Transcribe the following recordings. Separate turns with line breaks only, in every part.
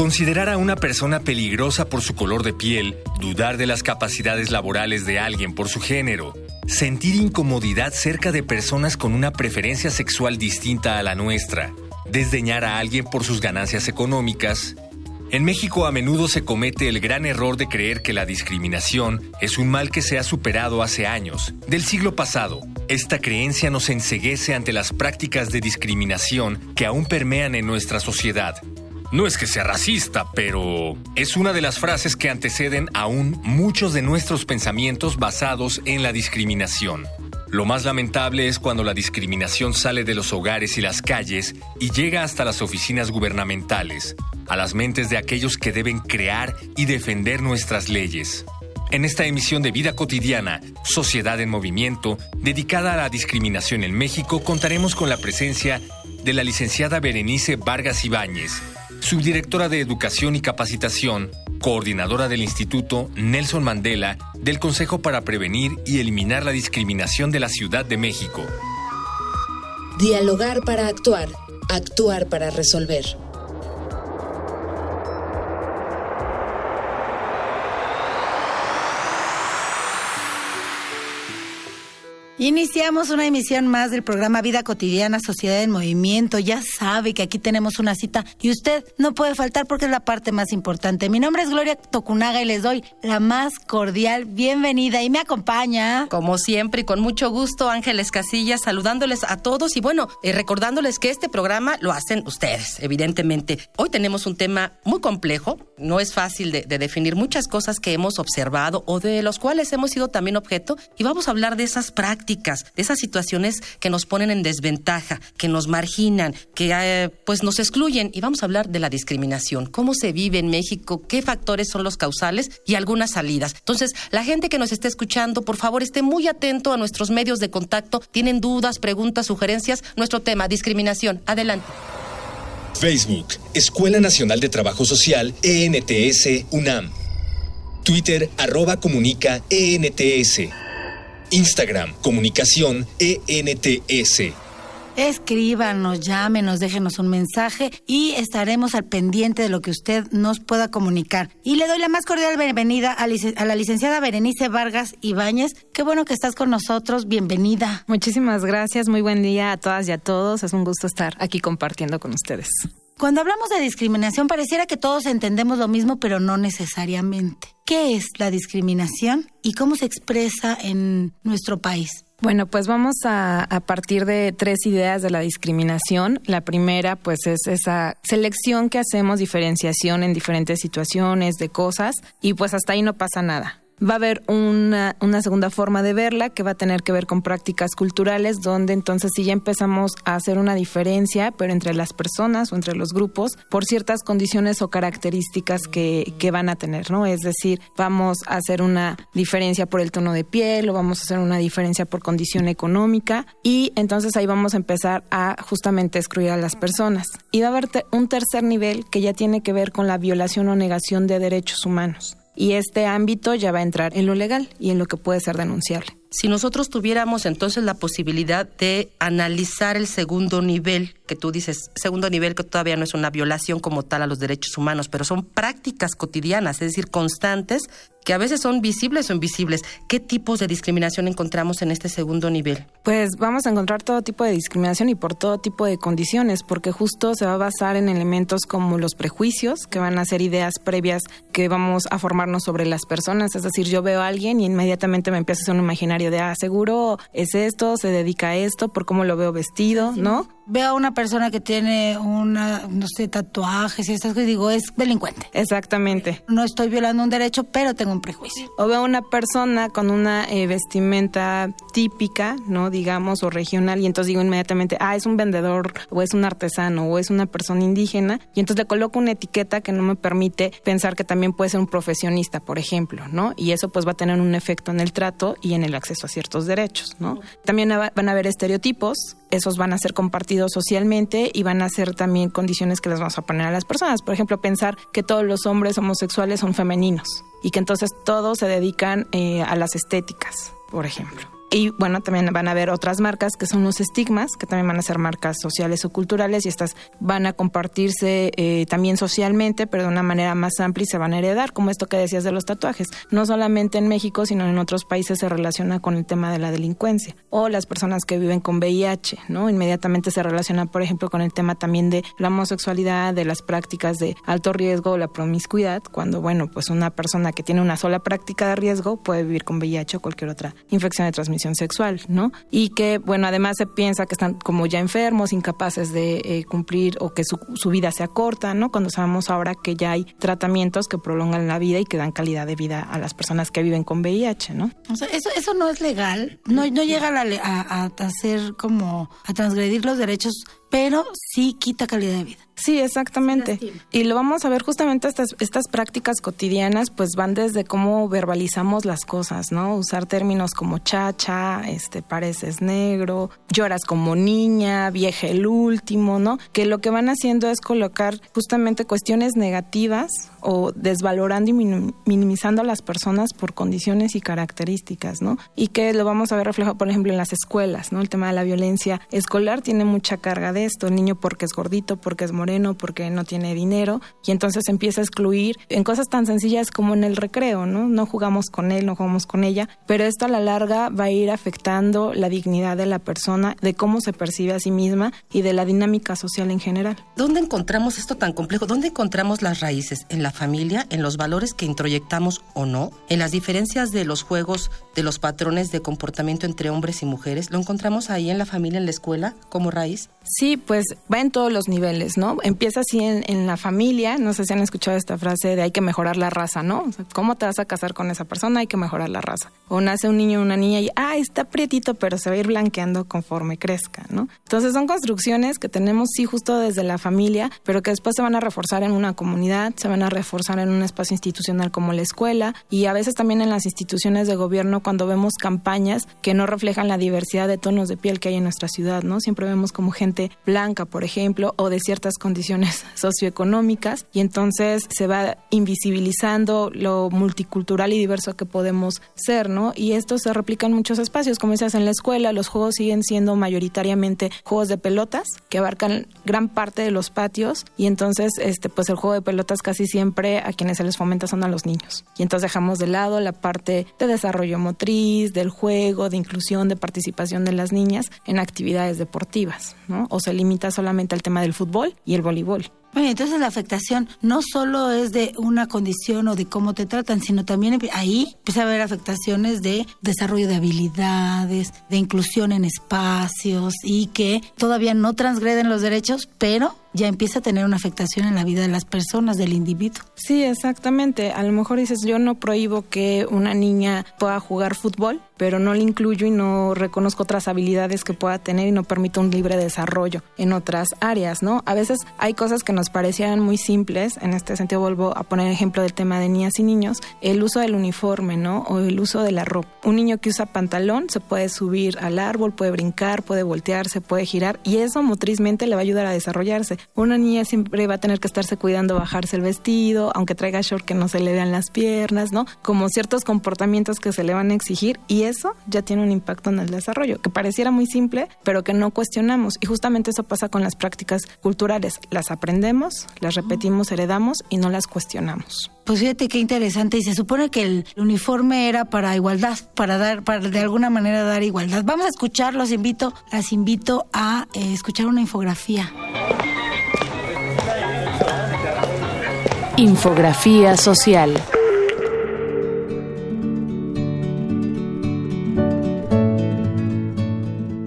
Considerar a una persona peligrosa por su color de piel, dudar de las capacidades laborales de alguien por su género, sentir incomodidad cerca de personas con una preferencia sexual distinta a la nuestra, desdeñar a alguien por sus ganancias económicas. En México a menudo se comete el gran error de creer que la discriminación es un mal que se ha superado hace años, del siglo pasado. Esta creencia nos enseguece ante las prácticas de discriminación que aún permean en nuestra sociedad no es que sea racista, pero es una de las frases que anteceden aún muchos de nuestros pensamientos basados en la discriminación. Lo más lamentable es cuando la discriminación sale de los hogares y las calles y llega hasta las oficinas gubernamentales, a las mentes de aquellos que deben crear y defender nuestras leyes. En esta emisión de Vida Cotidiana, Sociedad en Movimiento, dedicada a la discriminación en México, contaremos con la presencia de la licenciada Berenice Vargas Ibáñez, subdirectora de Educación y Capacitación, coordinadora del Instituto Nelson Mandela del Consejo para Prevenir y Eliminar la Discriminación de la Ciudad de México.
Dialogar para actuar, actuar para resolver.
Iniciamos una emisión más del programa Vida Cotidiana, Sociedad en Movimiento. Ya sabe que aquí tenemos una cita y usted no puede faltar porque es la parte más importante. Mi nombre es Gloria Tocunaga y les doy la más cordial bienvenida y me acompaña.
Como siempre y con mucho gusto, Ángeles Casillas, saludándoles a todos y bueno, eh, recordándoles que este programa lo hacen ustedes, evidentemente. Hoy tenemos un tema muy complejo, no es fácil de, de definir muchas cosas que hemos observado o de los cuales hemos sido también objeto y vamos a hablar de esas prácticas de esas situaciones que nos ponen en desventaja, que nos marginan, que eh, pues nos excluyen. Y vamos a hablar de la discriminación, cómo se vive en México, qué factores son los causales y algunas salidas. Entonces, la gente que nos esté escuchando, por favor, esté muy atento a nuestros medios de contacto. Tienen dudas, preguntas, sugerencias. Nuestro tema, discriminación. Adelante.
Facebook, Escuela Nacional de Trabajo Social, ENTS, UNAM. Twitter, arroba comunica, ENTS. Instagram, comunicación ENTS.
Escríbanos, llámenos, déjenos un mensaje y estaremos al pendiente de lo que usted nos pueda comunicar. Y le doy la más cordial bienvenida a, la licenciada Berenice Vargas Ibáñez. Qué bueno que estás con nosotros, bienvenida.
Muchísimas gracias, muy buen día a todas y a todos. Es un gusto estar aquí compartiendo con ustedes.
Cuando hablamos de discriminación pareciera que todos entendemos lo mismo, pero no necesariamente. ¿Qué es la discriminación y cómo se expresa en nuestro país?
Bueno, pues vamos a, partir de tres ideas de la discriminación. La primera, pues, es esa selección que hacemos, diferenciación en diferentes situaciones de cosas, y pues hasta ahí no pasa nada va a haber una, una, segunda forma de verla que va a tener que ver con prácticas culturales, donde entonces sí ya empezamos a hacer una diferencia, pero entre las personas o entre los grupos, por ciertas condiciones o características que, que van a tener, ¿no? Es decir, vamos a hacer una diferencia por el tono de piel o vamos a hacer una diferencia por condición económica y entonces ahí vamos a empezar a justamente excluir a las personas. Y va a haber un tercer nivel que ya tiene que ver con la violación o negación de derechos humanos y este ámbito ya va a entrar en lo legal y en lo que puede ser denunciable.
Si nosotros tuviéramos entonces la posibilidad de analizar el segundo nivel, que tú dices, segundo nivel que todavía no es una violación como tal a los derechos humanos, pero son prácticas cotidianas, es decir, constantes, que a veces son visibles o invisibles. ¿Qué tipos de discriminación encontramos en este segundo nivel?
Pues vamos a encontrar todo tipo de discriminación y por todo tipo de condiciones, porque justo se va a basar en elementos como los prejuicios, que van a ser ideas previas que vamos a formarnos sobre las personas. Es decir, yo veo a alguien y inmediatamente me empieza a hacer un imaginario de, ah, seguro es esto, se dedica a esto, por cómo lo veo vestido, ¿no?
Veo a una persona que tiene una, no sé, tatuajes y estas cosas y digo, es delincuente.
Exactamente.
No estoy violando un derecho, pero tengo un prejuicio.
O veo a una persona con una eh, vestimenta típica, ¿no? Digamos, o regional, y entonces digo inmediatamente, ah, es un vendedor, o es un artesano, o es una persona indígena, y entonces le coloco una etiqueta que no me permite pensar que también puede ser un profesionista, por ejemplo, ¿no? Y eso pues va a tener un efecto en el trato y en el acceso a ciertos derechos, ¿no? También van a haber estereotipos, esos van a ser compartidos socialmente y van a ser también condiciones que les vamos a poner a las personas. Por ejemplo, pensar que todos los hombres homosexuales son femeninos y que entonces todos se dedican eh, a las estéticas, por ejemplo. Y bueno, también van a haber otras marcas que son los estigmas, que también van a ser marcas sociales o culturales y estas van a compartirse eh, también socialmente, pero de una manera más amplia y se van a heredar, como esto que decías de los tatuajes. No solamente en México, sino en otros países se relaciona con el tema de la delincuencia o las personas que viven con VIH, ¿no? Inmediatamente se relaciona, por ejemplo, con el tema también de la homosexualidad, de las prácticas de alto riesgo o la promiscuidad, cuando, bueno, pues una persona que tiene una sola práctica de riesgo puede vivir con VIH o cualquier otra infección de transmisión sexual, ¿no? Y que, bueno, además se piensa que están como ya enfermos, incapaces de eh, cumplir o que su, vida sea corta, ¿no? Cuando sabemos ahora que ya hay tratamientos que prolongan la vida y que dan calidad de vida a las personas que viven con VIH, ¿no?
O sea, eso, eso no es legal, no, no llega a, a, a hacer como, a transgredir los derechos pero sí quita calidad de vida.
Sí, exactamente. y lo vamos a ver justamente estas, estas prácticas cotidianas, pues van desde cómo verbalizamos las cosas, ¿no? Usar términos como chacha, este, pareces negro, lloras como niña, vieja el último, ¿no? Que lo que van haciendo es colocar justamente cuestiones negativas o desvalorando y minimizando a las personas por condiciones y características, ¿no? Y que lo vamos a ver reflejado, por ejemplo, en las escuelas, ¿no? El tema de la violencia escolar tiene mucha carga de esto, el niño porque es gordito, porque es moreno, porque no tiene dinero, y entonces empieza a excluir en cosas tan sencillas como en el recreo, ¿no? No jugamos con él, no jugamos con ella, pero esto a la larga va a ir afectando la dignidad de la persona, de cómo se percibe a sí misma y de la dinámica social en general.
¿Dónde encontramos esto tan complejo? ¿Dónde encontramos las raíces? ¿En la familia? ¿En los valores que introyectamos o no? ¿En las diferencias de los juegos, de los patrones de comportamiento entre hombres y mujeres? ¿Lo encontramos ahí en la familia, en la escuela, como raíz?
Sí, pues va en todos los niveles, ¿no? Empieza así en, la familia, no sé si han escuchado esta frase de hay que mejorar la raza, ¿no? ¿Cómo te vas a casar con esa persona? Hay que mejorar la raza. O nace un niño o una niña y, ah, está prietito, pero se va a ir blanqueando conforme crezca, ¿no? Entonces son construcciones que tenemos, sí, justo desde la familia, pero que después se van a reforzar en una comunidad, se van a reforzar en un espacio institucional como la escuela y a veces también en las instituciones de gobierno cuando vemos campañas que no reflejan la diversidad de tonos de piel que hay en nuestra ciudad, ¿no? Siempre vemos como gente blanca, por ejemplo, o de ciertas condiciones socioeconómicas, y entonces se va invisibilizando lo multicultural y diverso que podemos ser, ¿no? Y esto se replica en muchos espacios, como decías, en la escuela, los juegos siguen siendo mayoritariamente juegos de pelotas, que abarcan gran parte de los patios, y entonces, este, pues el juego de pelotas casi siempre a quienes se les fomenta son a los niños. Y entonces dejamos de lado la parte de desarrollo motriz, del juego, de inclusión, de participación de las niñas en actividades deportivas, ¿no? O se limita solamente al tema del fútbol y el voleibol.
Bueno, entonces la afectación no solo es de una condición o de cómo te tratan, sino también ahí empieza a haber afectaciones de desarrollo de habilidades, de inclusión en espacios y que todavía no transgreden los derechos, pero ya empieza a tener una afectación en la vida de las personas, del individuo.
Sí, exactamente. A lo mejor dices, yo no prohíbo que una niña pueda jugar fútbol, pero no le incluyo y no reconozco otras habilidades que pueda tener y no permito un libre desarrollo en otras áreas, ¿no? A veces hay cosas que nos parecían muy simples, en este sentido vuelvo a poner ejemplo del tema de niñas y niños, el uso del uniforme, ¿no? O el uso de la ropa. Un niño que usa pantalón se puede subir al árbol, puede brincar, puede voltearse, puede girar y eso motrizmente le va a ayudar a desarrollarse una niña siempre va a tener que estarse cuidando bajarse el vestido, aunque traiga short que no se le vean las piernas, ¿no? Como ciertos comportamientos que se le van a exigir y eso ya tiene un impacto en el desarrollo, que pareciera muy simple, pero que no cuestionamos. Y justamente eso pasa con las prácticas culturales. Las aprendemos, las repetimos, heredamos y no las cuestionamos.
Pues fíjate qué interesante. Y se supone que el uniforme era para igualdad, para dar, para de alguna manera dar igualdad. Vamos a escuchar, los invito, las invito a eh, escuchar una infografía.
Infografía social.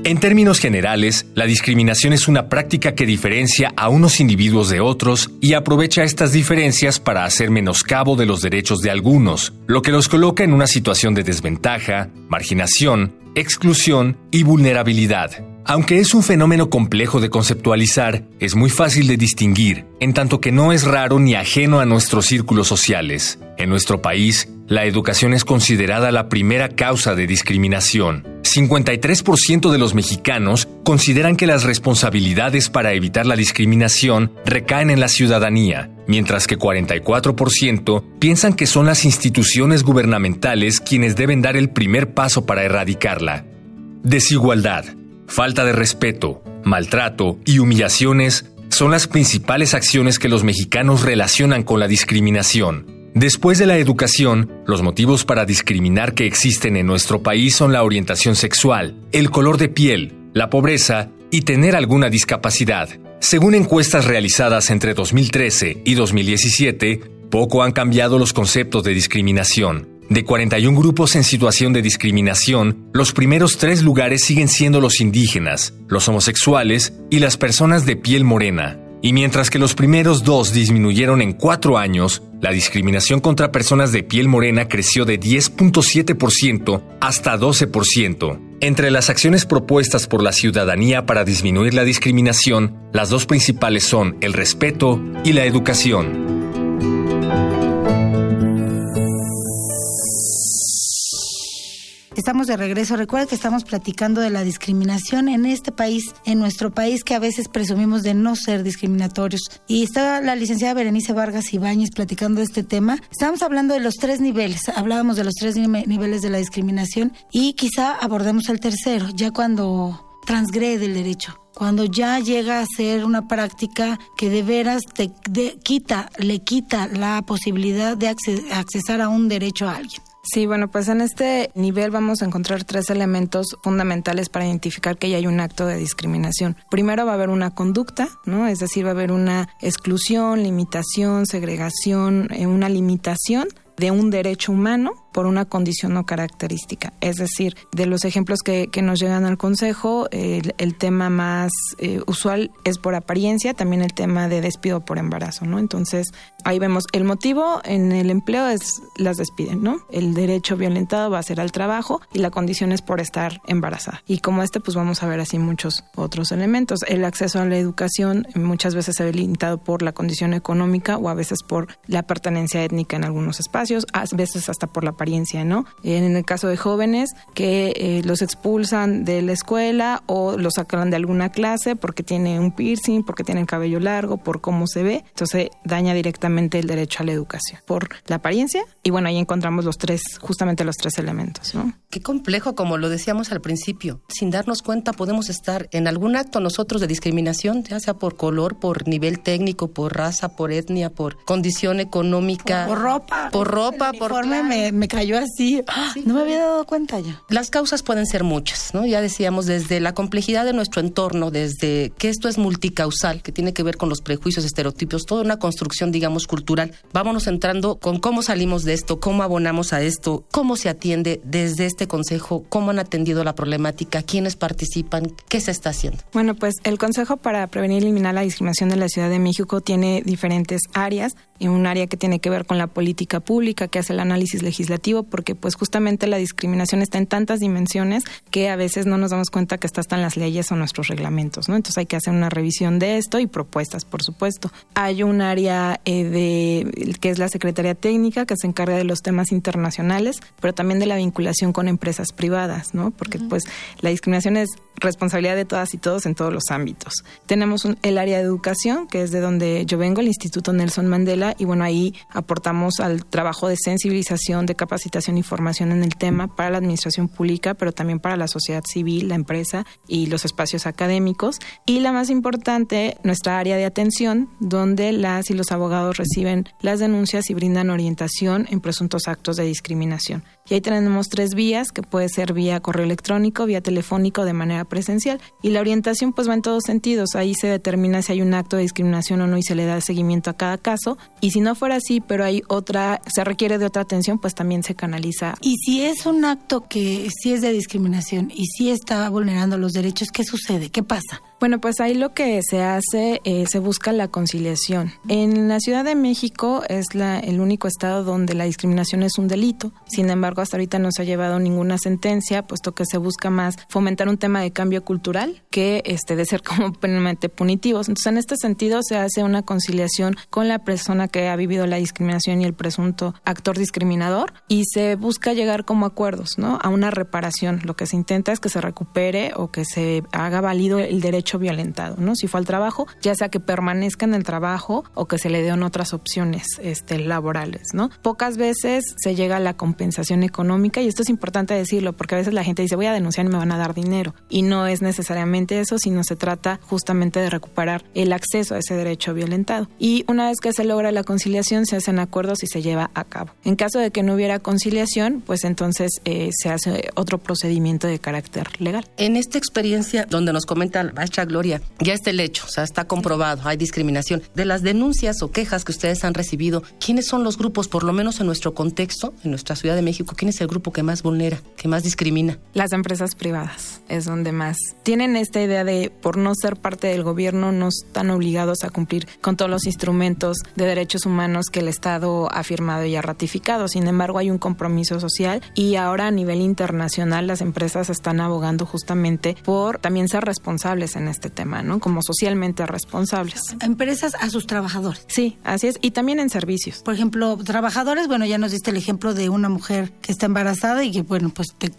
En términos generales, la discriminación es una práctica que diferencia a unos individuos de otros y aprovecha estas diferencias para hacer menoscabo de los derechos de algunos, lo que los coloca en una situación de desventaja, marginación, exclusión y vulnerabilidad. Aunque es un fenómeno complejo de conceptualizar, es muy fácil de distinguir, en tanto que no es raro ni ajeno a nuestros círculos sociales. En nuestro país, la educación es considerada la primera causa de discriminación. 53% de los mexicanos consideran que las responsabilidades para evitar la discriminación recaen en la ciudadanía, mientras que 44% piensan que son las instituciones gubernamentales quienes deben dar el primer paso para erradicarla. Desigualdad. Falta de respeto, maltrato y humillaciones son las principales acciones que los mexicanos relacionan con la discriminación. Después de la educación, los motivos para discriminar que existen en nuestro país son la orientación sexual, el color de piel, la pobreza y tener alguna discapacidad. Según encuestas realizadas entre 2013 y 2017, poco han cambiado los conceptos de discriminación. De 41 grupos en situación de discriminación, los primeros tres lugares siguen siendo los indígenas, los homosexuales y las personas de piel morena. Y mientras que los primeros dos disminuyeron en cuatro años, la discriminación contra personas de piel morena creció de 10.7% hasta 12%. Entre las acciones propuestas por la ciudadanía para disminuir la discriminación, las dos principales son el respeto y la educación.
Estamos de regreso. Recuerda que estamos platicando de la discriminación en este país, en nuestro país, que a veces presumimos de no ser discriminatorios. Y está la licenciada Berenice Vargas Ibáñez platicando de este tema. Estamos hablando de los tres niveles. Hablábamos de los tres niveles de la discriminación y quizá abordemos el tercero, ya cuando transgrede el derecho cuando ya llega a ser una práctica que de veras te quita, le quita la posibilidad de accesar a un derecho a alguien.
Sí, bueno, pues en este nivel vamos a encontrar tres elementos fundamentales para identificar que ya hay un acto de discriminación. Primero va a haber una conducta, ¿no? Es decir, va a haber una exclusión, limitación, segregación, eh, una limitación de un derecho humano por una condición o característica. Es decir, de los ejemplos que, nos llegan al Consejo, el, tema más eh, usual es por apariencia, también el tema de despido por embarazo, ¿no? Entonces, ahí vemos el motivo en el empleo es las despiden, ¿no? El derecho violentado va a ser al trabajo y la condición es por estar embarazada. Y como este, pues vamos a ver así muchos otros elementos. El acceso a la educación muchas veces se ve limitado por la condición económica o a veces por la pertenencia étnica en algunos espacios, a veces hasta por la ¿no? En el caso de jóvenes que eh, los expulsan de la escuela o los sacan de alguna clase porque tiene un piercing, porque tienen cabello largo, por cómo se ve, entonces daña directamente el derecho a la educación por la apariencia y bueno, ahí encontramos los tres, justamente los tres elementos, ¿no?
Qué complejo, como lo decíamos al principio. Sin darnos cuenta podemos estar en algún acto nosotros de discriminación, ya sea por color, por nivel técnico, por raza, por etnia, por condición económica.
Por, ropa.
Por ropa, por...
Me, me cayó así. No me había dado cuenta ya.
Las causas pueden ser muchas, ¿no? Ya decíamos, desde la complejidad de nuestro entorno, desde que esto es multicausal, que tiene que ver con los prejuicios, estereotipos, toda una construcción, digamos, cultural. Vámonos entrando con cómo salimos de esto, cómo abonamos a esto, cómo se atiende desde este consejo, cómo han atendido la problemática, quiénes participan, qué se está haciendo.
Bueno, pues el Consejo para Prevenir y Eliminar la Discriminación de la Ciudad de México tiene diferentes áreas un área que tiene que ver con la política pública, que hace el análisis legislativo porque pues justamente la discriminación está en tantas dimensiones que a veces no nos damos cuenta que está hasta en las leyes o nuestros reglamentos, ¿no? Entonces hay que hacer una revisión de esto y propuestas, por supuesto. Hay un área eh, de que es la Secretaría Técnica que se encarga de los temas internacionales, pero también de la vinculación con empresas privadas, ¿no? Porque pues la discriminación es responsabilidad de todas y todos en todos los ámbitos. Tenemos el área de educación, que es de donde yo vengo, el Instituto Nelson Mandela, y bueno, ahí aportamos al trabajo de sensibilización, de capacitación y formación en el tema para la administración pública, pero también para la sociedad civil, la empresa y los espacios académicos. Y la más importante, nuestra área de atención, donde las y los abogados reciben las denuncias y brindan orientación en presuntos actos de discriminación. Y ahí tenemos tres vías, que puede ser vía correo electrónico, vía telefónico, de manera presencial. Y la orientación pues va en todos sentidos. Ahí se determina si hay un acto de discriminación o no y se le da seguimiento a cada caso. Y si no fuera así, pero hay otra, se requiere de otra atención, pues también se canaliza.
Y si es un acto que sí es de discriminación y sí está vulnerando los derechos, ¿qué sucede? ¿Qué pasa?
Bueno, pues ahí lo que se hace, eh, se busca la conciliación. En la Ciudad de México es la, el único estado donde la discriminación es un delito. Sin embargo, hasta ahorita no se ha llevado ninguna sentencia, puesto que se busca más fomentar un tema de cambio cultural que este de ser como plenamente punitivos. Entonces, en este sentido, se hace una conciliación con la persona que ha vivido la discriminación y el presunto actor discriminador y se busca llegar como acuerdos, ¿no? A una reparación. Lo que se intenta es que se recupere o que se haga válido el derecho violentado, ¿no? Si fue al trabajo, ya sea que permanezca en el trabajo o que se le den otras opciones este, laborales, ¿no? Pocas veces se llega a la compensación económica y esto es importante decirlo porque a veces la gente dice voy a denunciar y me van a dar dinero y no es necesariamente eso, sino se trata justamente de recuperar el acceso a ese derecho violentado. Y una vez que se logra la conciliación se hacen acuerdos y se lleva a cabo. En caso de que no hubiera conciliación, pues entonces eh, se hace otro procedimiento de carácter legal.
En esta experiencia donde nos comenta la Gloria, ya está el hecho, o sea, está comprobado, hay discriminación. De las denuncias o quejas que ustedes han recibido, ¿quiénes son los grupos, por lo menos en nuestro contexto, en nuestra Ciudad de México, quién es el grupo que más vulnera, que más discrimina?
Las empresas privadas es donde más tienen esta idea de, por no ser parte del gobierno, no están obligados a cumplir con todos los instrumentos de derechos humanos que el Estado ha firmado y ha ratificado. Sin embargo, hay un compromiso social y ahora a nivel internacional las empresas están abogando justamente por también ser responsables en este tema, ¿no? Como socialmente responsables.
Empresas a sus trabajadores.
Sí, así es. Y también en servicios.
Por ejemplo, trabajadores, bueno, ya nos diste el ejemplo de una mujer que está embarazada y que, bueno, pues te,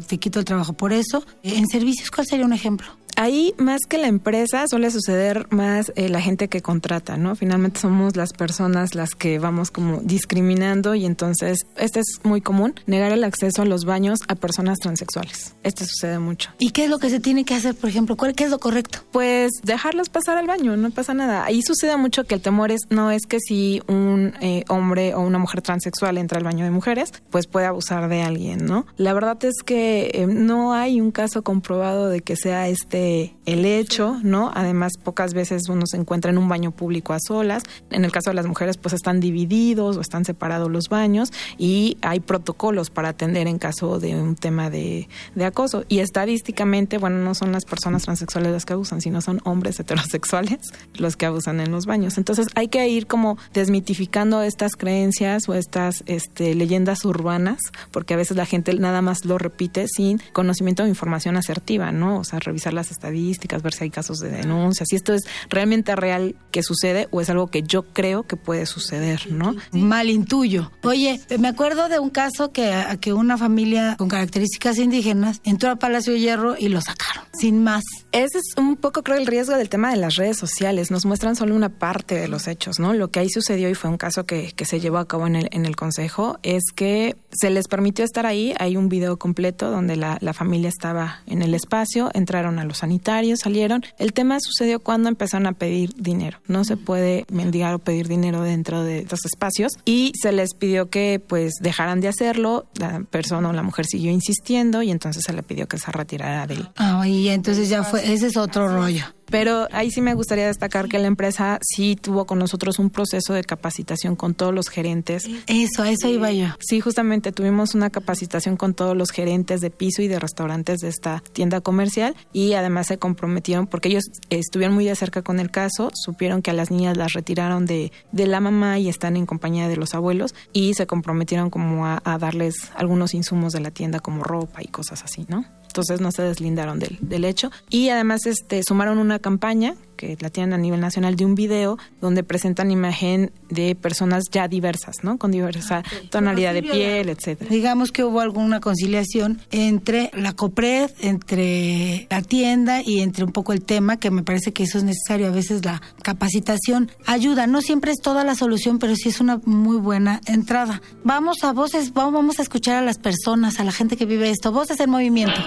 te quito el trabajo por eso. En servicios, ¿cuál sería un ejemplo?
Ahí, más que la empresa, suele suceder más eh, la gente que contrata, ¿no? Finalmente somos las personas las que vamos como discriminando y entonces, este es muy común, negar el acceso a los baños a personas transexuales. Esto sucede mucho.
¿Y qué es lo que se tiene que hacer, por ejemplo? ¿Cuál, ¿Qué es lo correcto?
Pues dejarlos pasar al baño, no pasa nada. Ahí sucede mucho que el temor es, no es que si un eh, hombre o una mujer transexual entra al baño de mujeres, pues puede abusar de alguien, ¿no? La verdad es que eh, no hay un caso comprobado de que sea este el hecho, ¿no? Además, pocas veces uno se encuentra en un baño público a solas. En el caso de las mujeres, pues están divididos o están separados los baños y hay protocolos para atender en caso de un tema de, acoso. Y estadísticamente, bueno, no son las personas transexuales las que abusan, sino son hombres heterosexuales los que abusan en los baños. Entonces, hay que ir como desmitificando estas creencias o estas este, leyendas urbanas, porque a veces la gente nada más lo repite sin conocimiento o información asertiva, ¿no? O sea, revisar las estadísticas, ver si hay casos de denuncias, si esto es realmente real que sucede o es algo que yo creo que puede suceder, ¿no?
Mal intuyo. Oye, me acuerdo de un caso que, que una familia con características indígenas entró a Palacio de Hierro y lo sacaron, sin más.
Ese es un poco, creo, el riesgo del tema de las redes sociales. Nos muestran solo una parte de los hechos, ¿no? Lo que ahí sucedió y fue un caso que, se llevó a cabo en el, en el Consejo es que se les permitió estar ahí. Hay un video completo donde la, la familia estaba en el espacio, entraron a los sanitarios, salieron. El tema sucedió cuando empezaron a pedir dinero. No se puede mendigar o pedir dinero dentro de estos espacios y se les pidió que pues dejaran de hacerlo. La persona o la mujer siguió insistiendo y entonces se le pidió que se retirara de él.
Ah, y entonces ya fue, ese es otro rollo.
Pero ahí sí me gustaría destacar que la empresa sí tuvo con nosotros un proceso de capacitación con todos los gerentes.
Eso, eso iba yo.
Sí, justamente tuvimos una capacitación con todos los gerentes de piso y de restaurantes de esta tienda comercial y además se comprometieron porque ellos estuvieron muy de cerca con el caso, supieron que a las niñas las retiraron de, de la mamá y están en compañía de los abuelos y se comprometieron como a, a darles algunos insumos de la tienda como ropa y cosas así, ¿no? Entonces no se deslindaron del, del hecho. Y además este, sumaron una campaña que la tienen a nivel nacional de un video donde presentan imagen de personas ya diversas, ¿no? Con diversa ah, tonalidad de piel, etcétera.
Digamos que hubo alguna conciliación entre la COPRED, entre la tienda y entre un poco el tema, que me parece que eso es necesario. A veces la capacitación ayuda. No siempre es toda la solución, pero sí es una muy buena entrada. Vamos a voces, vamos a escuchar a las personas, a la gente que vive esto. Voces en movimiento.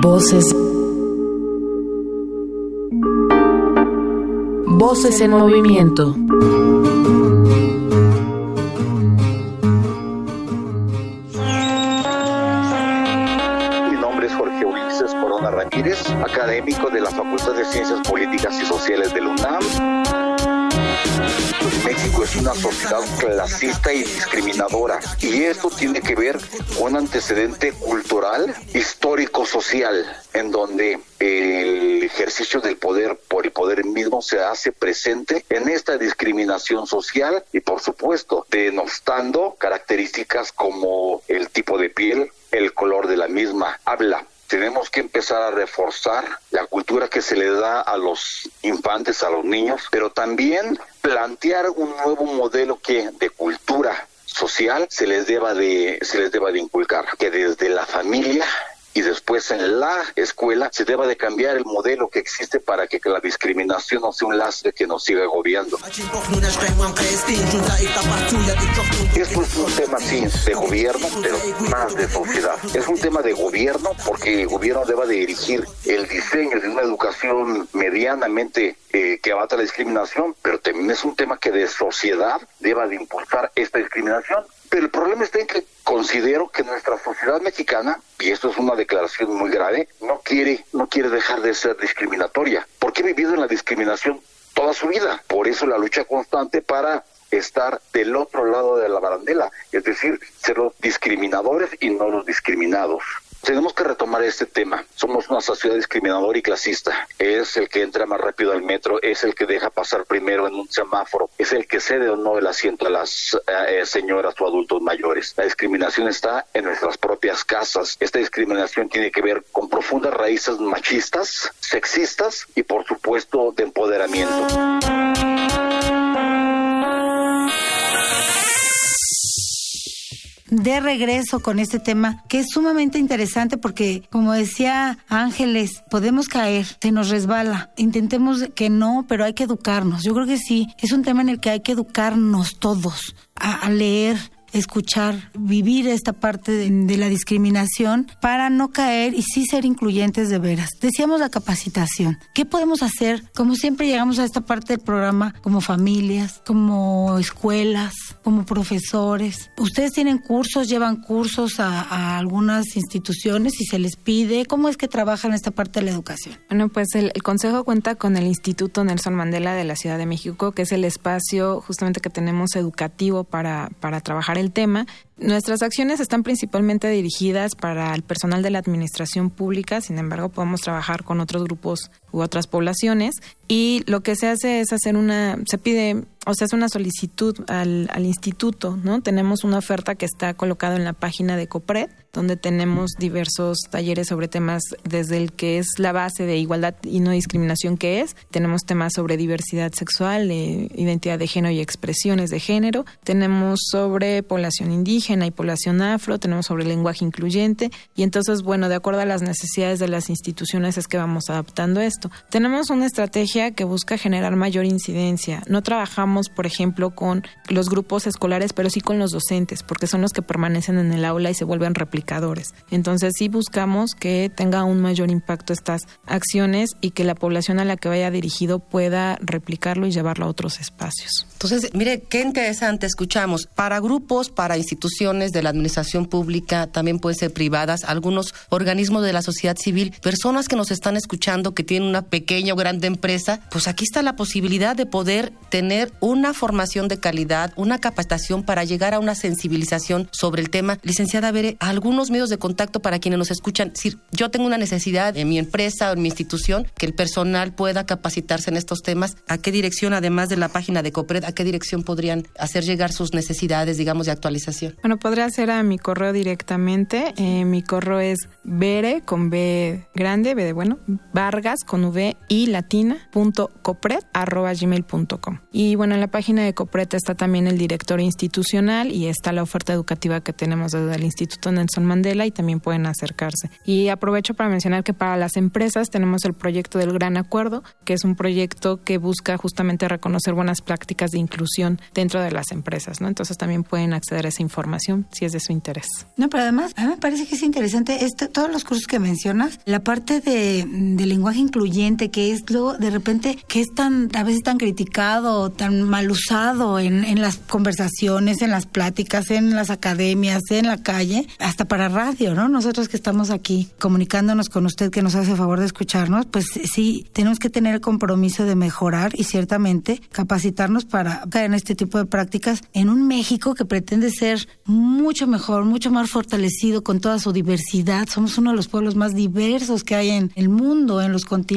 Voces. Voces en movimiento.
Mi nombre es Jorge Ulises Corona Ramírez, académico de la Facultad de Ciencias Políticas y Sociales del UNAM. México es una sociedad clasista y discriminadora y esto tiene que ver con un antecedente cultural, histórico, social, en donde el ejercicio del poder por el poder mismo se hace presente en esta discriminación social y por supuesto denostando características como el tipo de piel, el color de la misma, habla, tenemos que empezar a reforzar la cultura que se le da a los infantes, a los niños, pero también plantear un nuevo modelo que de cultura social se les deba de se les deba de inculcar que desde la familia y después en la escuela se deba de cambiar el modelo que existe para que la discriminación no sea un lastre que nos siga agobiando. Esto es un tema, sí, de gobierno, pero más de sociedad. Es un tema de gobierno porque el gobierno debe de dirigir el diseño de una educación medianamente eh, que abata la discriminación, pero también es un tema que de sociedad deba de impulsar esta discriminación. Pero el problema está en que considero que nuestra sociedad mexicana, y esto es una declaración muy grave, no quiere, no quiere dejar de ser discriminatoria, porque ha vivido en la discriminación toda su vida. Por eso la lucha constante para estar del otro lado de la barandela, es decir, ser los discriminadores y no los discriminados. Tenemos que retomar este tema. Somos una sociedad discriminadora y clasista. Es el que entra más rápido al metro, es el que deja pasar primero en un semáforo, es el que cede o no el asiento a las eh, eh, señoras o adultos mayores. La discriminación está en nuestras propias casas. Esta discriminación tiene que ver con profundas raíces machistas, sexistas y por supuesto de empoderamiento.
De regreso con este tema que es sumamente interesante porque, como decía Ángeles, podemos caer, se nos resbala. Intentemos que no, pero hay que educarnos. Yo creo que sí, es un tema en el que hay que educarnos todos a, leer, escuchar, vivir esta parte de, la discriminación para no caer y sí ser incluyentes de veras. Decíamos la capacitación. ¿Qué podemos hacer? Como siempre llegamos a esta parte del programa como familias, como escuelas, como profesores. Ustedes tienen cursos, llevan cursos a, algunas instituciones y se les pide. ¿Cómo es que trabajan esta parte de la educación?
Bueno, pues el, Consejo cuenta con el Instituto Nelson Mandela de la Ciudad de México, que es el espacio justamente que tenemos educativo para, para trabajar el tema Nuestras acciones están principalmente dirigidas para el personal de la administración pública, sin embargo podemos trabajar con otros grupos u otras poblaciones y lo que se hace es hacer una, se pide, o sea, es una solicitud al, al instituto, ¿no? Tenemos una oferta que está colocada en la página de COPRED, donde tenemos diversos talleres sobre temas desde el que es la base de igualdad y no discriminación que es, tenemos temas sobre diversidad sexual, eh, identidad de género y expresiones de género, tenemos sobre población indígena, y población afro, tenemos sobre lenguaje incluyente y entonces, bueno, de acuerdo a las necesidades de las instituciones es que vamos adaptando esto. Tenemos una estrategia que busca generar mayor incidencia. No trabajamos, por ejemplo, con los grupos escolares, pero sí con los docentes, porque son los que permanecen en el aula y se vuelven replicadores. Entonces, sí buscamos que tenga un mayor impacto estas acciones y que la población a la que vaya dirigido pueda replicarlo y llevarlo a otros espacios.
Entonces, mire, qué interesante escuchamos. Para grupos, para instituciones, de la administración pública, también pueden ser privadas, algunos organismos de la sociedad civil, personas que nos están escuchando que tienen una pequeña o grande empresa, pues aquí está la posibilidad de poder tener una formación de calidad, una capacitación para llegar a una sensibilización sobre el tema. Licenciada Bere, algunos medios de contacto para quienes nos escuchan, si yo tengo una necesidad en mi empresa o en mi institución que el personal pueda capacitarse en estos temas, ¿a qué dirección, además de la página de COPRED, a qué dirección podrían hacer llegar sus necesidades, digamos, de actualización?
Bueno, podría ser a mi correo directamente. Eh, mi correo es bere con B grande, B de bueno, Vargas con V y latina punto copret arroba gmail punto com. Y bueno, en la página de Copret está también el director institucional y está la oferta educativa que tenemos desde el Instituto Nelson Mandela y también pueden acercarse. Y aprovecho para mencionar que para las empresas tenemos el proyecto del Gran Acuerdo, que es un proyecto que busca justamente reconocer buenas prácticas de inclusión dentro de las empresas, ¿no? Entonces también pueden acceder a esa información si es de su interés.
No, pero además, a mí me parece que es interesante este, todos los cursos que mencionas, la parte de, de lenguaje incluyente, que es luego de repente, que es tan, a veces tan criticado, tan mal usado en, en las conversaciones, en las pláticas, en las academias, en la calle, hasta para radio, ¿no? Nosotros que estamos aquí comunicándonos con usted, que nos hace favor de escucharnos, pues sí, tenemos que tener el compromiso de mejorar y ciertamente capacitarnos para caer en este tipo de prácticas en un México que pretende ser mucho mejor, mucho más fortalecido con toda su diversidad. Somos uno de los pueblos más diversos que hay en el mundo, en los continentes.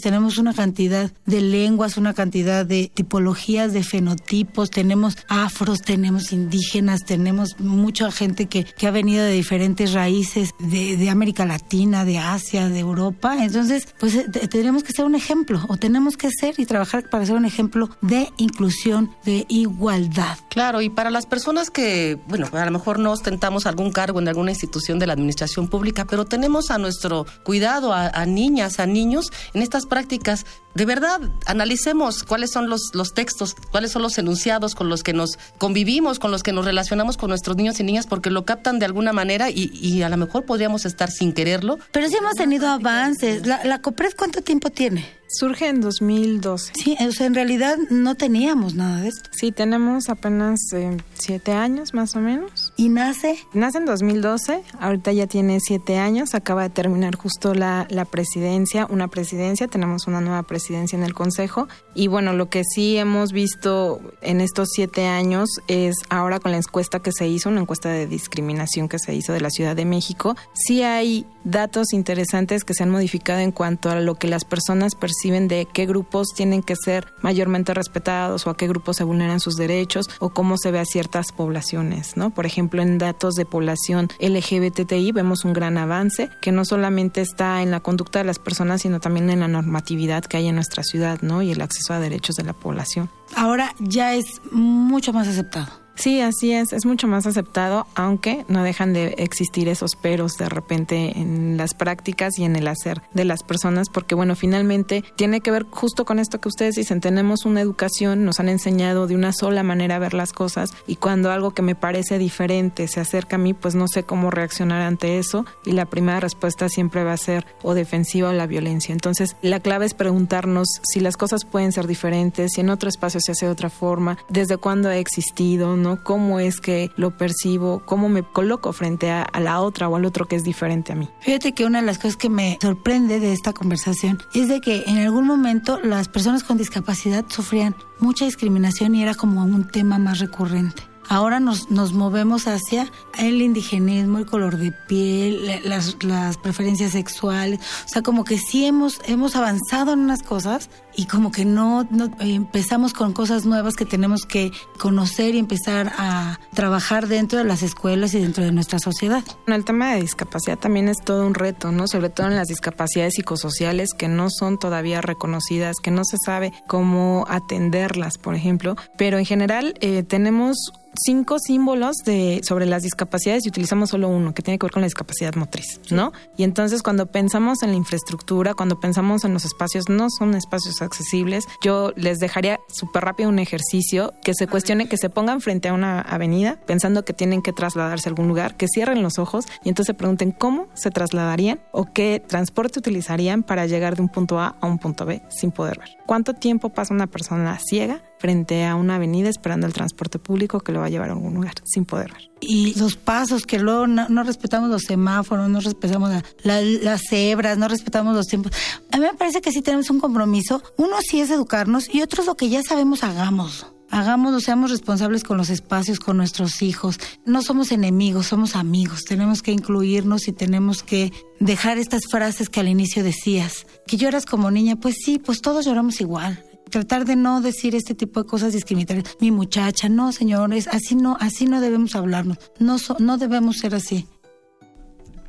Tenemos una cantidad de lenguas, una cantidad de tipologías, de fenotipos. Tenemos afros, tenemos indígenas, tenemos mucha gente que, que ha venido de diferentes raíces de, de América Latina, de Asia, de Europa. Entonces, pues eh, tendríamos que ser un ejemplo o tenemos que ser y trabajar para ser un ejemplo de inclusión, de igualdad.
Claro, y para las personas que, bueno, a lo mejor no ostentamos algún cargo en alguna institución de la administración pública, pero tenemos a nuestro cuidado a, a niñas, a niños en estas prácticas de verdad, analicemos cuáles son los, los textos, cuáles son los enunciados con los que nos convivimos, con los que nos relacionamos con nuestros niños y niñas, porque lo captan de alguna manera y, y a lo mejor podríamos estar sin quererlo.
Pero sí hemos tenido avances. ¿La, la COPRED cuánto tiempo tiene?
Surge en 2012.
Sí, o sea, en realidad no teníamos nada de esto.
Sí, tenemos apenas eh, siete años más o menos.
¿Y nace?
Nace en 2012, ahorita ya tiene siete años, acaba de terminar justo la, la presidencia, una presidencia, tenemos una nueva presidencia en el Consejo. Y bueno, lo que sí hemos visto en estos siete años es ahora con la encuesta que se hizo, una encuesta de discriminación que se hizo de la Ciudad de México, sí hay datos interesantes que se han modificado en cuanto a lo que las personas perciben de qué grupos tienen que ser mayormente respetados o a qué grupos se vulneran sus derechos o cómo se ve a ciertas poblaciones, ¿no? Por ejemplo, en datos de población LGBTI vemos un gran avance que no solamente está en la conducta de las personas, sino también en la normatividad que hay en nuestra ciudad, ¿no? Y el acceso a derechos de la población.
Ahora ya es mucho más aceptado.
Sí, así es, es mucho más aceptado, aunque no dejan de existir esos peros de repente en las prácticas y en el hacer de las personas, porque bueno, finalmente tiene que ver justo con esto que ustedes dicen, tenemos una educación, nos han enseñado de una sola manera a ver las cosas y cuando algo que me parece diferente se acerca a mí, pues no sé cómo reaccionar ante eso y la primera respuesta siempre va a ser o defensiva o la violencia. Entonces, la clave es preguntarnos si las cosas pueden ser diferentes, si en otro espacio se hace de otra forma, desde cuándo ha existido, ¿no? Cómo es que lo percibo, cómo me coloco frente a, la otra o al otro que es diferente a mí.
Fíjate que una de las cosas que me sorprende de esta conversación es de que en algún momento las personas con discapacidad sufrían mucha discriminación y era como un tema más recurrente. Ahora nos, nos movemos hacia el indigenismo, el color de piel, las, las preferencias sexuales. O sea, como que sí hemos, hemos avanzado en unas cosas y como que no, no empezamos con cosas nuevas que tenemos que conocer y empezar a trabajar dentro de las escuelas y dentro de nuestra sociedad.
El tema de discapacidad también es todo un reto, ¿no? Sobre todo en las discapacidades psicosociales que no son todavía reconocidas, que no se sabe cómo atenderlas, por ejemplo. Pero en general eh, tenemos cinco símbolos de sobre las discapacidades y utilizamos solo uno que tiene que ver con la discapacidad motriz, ¿no? Y entonces cuando pensamos en la infraestructura, cuando pensamos en los espacios, no son espacios accesibles. Yo les dejaría súper rápido un ejercicio que se cuestione, que se pongan frente a una avenida pensando que tienen que trasladarse a algún lugar, que cierren los ojos y entonces se pregunten cómo se trasladarían o qué transporte utilizarían para llegar de un punto A a un punto B sin poder ver. ¿Cuánto tiempo pasa una persona ciega frente a una avenida esperando el transporte público que lo va a llevar a algún lugar sin poder ver?
y los pasos, que luego no, no respetamos los semáforos, no respetamos la, la, las cebras, no respetamos los tiempos. A mí me parece que sí tenemos un compromiso. Uno sí es educarnos y otro es lo que ya sabemos, hagamos. Hagámoslo, seamos responsables con los espacios, con nuestros hijos. No somos enemigos, somos amigos. Tenemos que incluirnos y tenemos que dejar estas frases que al inicio decías. Que lloras como niña, pues sí, pues todos lloramos igual tratar de no decir este tipo de cosas discriminatorias. Mi muchacha, no, señores, así no, así no debemos hablarnos. No, so, no debemos ser así.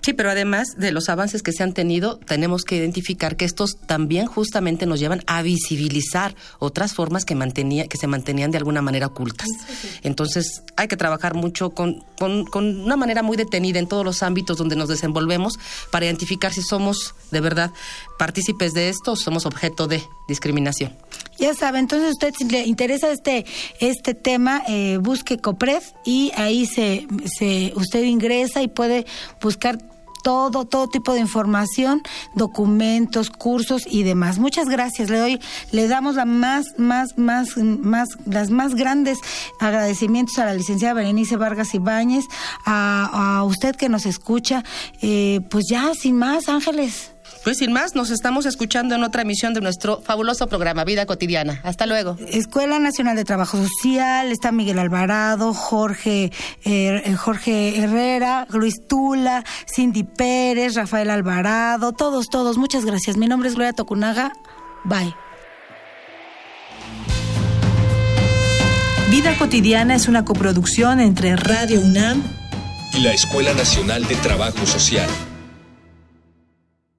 Sí, pero además de los avances que se han tenido, tenemos que identificar que estos también justamente nos llevan a visibilizar otras formas que, mantenía, que se mantenían de alguna manera ocultas. Entonces, hay que trabajar mucho con, con, con, una manera muy detenida en todos los ámbitos donde nos desenvolvemos para identificar si somos de verdad partícipes de esto o somos objeto de discriminación.
Ya sabe, entonces usted si le interesa este este tema, eh, busque COPRED y ahí se, se usted ingresa y puede buscar todo, todo tipo de información, documentos, cursos y demás. Muchas gracias. Le doy, le damos la más, más, más, más, las más grandes agradecimientos a la licenciada Berenice Vargas Ibáñez, a, a usted que nos escucha. Eh, pues ya, sin más, Ángeles.
Pues sin más, nos estamos escuchando en otra emisión de nuestro fabuloso programa Vida Cotidiana. Hasta luego.
Escuela Nacional de Trabajo Social, está Miguel Alvarado, Jorge, eh, Jorge Herrera, Luis Tula, Cindy Pérez, Rafael Alvarado, todos, todos. Muchas gracias. Mi nombre es Gloria Tocunaga. Bye.
Vida Cotidiana es una coproducción entre Radio UNAM
y la Escuela Nacional de Trabajo Social.